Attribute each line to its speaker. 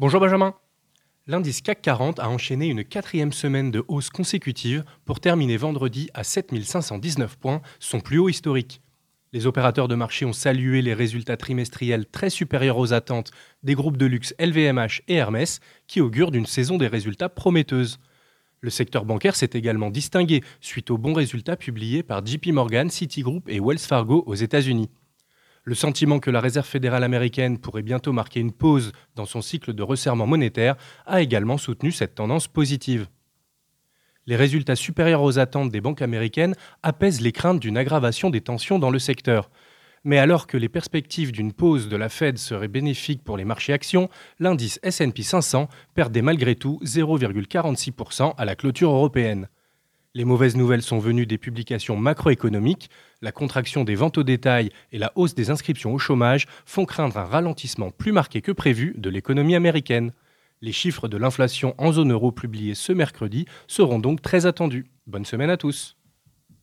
Speaker 1: Bonjour Benjamin. L'indice CAC 40 a enchaîné une quatrième semaine de hausse consécutive pour terminer vendredi à 7519 points, son plus haut historique. Les opérateurs de marché ont salué les résultats trimestriels très supérieurs aux attentes des groupes de luxe LVMH et Hermès, qui augurent d'une saison des résultats prometteuses. Le secteur bancaire s'est également distingué suite aux bons résultats publiés par JP Morgan, Citigroup et Wells Fargo aux États-Unis. Le sentiment que la Réserve fédérale américaine pourrait bientôt marquer une pause dans son cycle de resserrement monétaire a également soutenu cette tendance positive. Les résultats supérieurs aux attentes des banques américaines apaisent les craintes d'une aggravation des tensions dans le secteur. Mais alors que les perspectives d'une pause de la Fed seraient bénéfiques pour les marchés actions, l'indice SP 500 perdait malgré tout 0,46% à la clôture européenne. Les mauvaises nouvelles sont venues des publications macroéconomiques, la contraction des ventes au détail et la hausse des inscriptions au chômage font craindre un ralentissement plus marqué que prévu de l'économie américaine. Les chiffres de l'inflation en zone euro publiés ce mercredi seront donc très attendus. Bonne semaine à tous.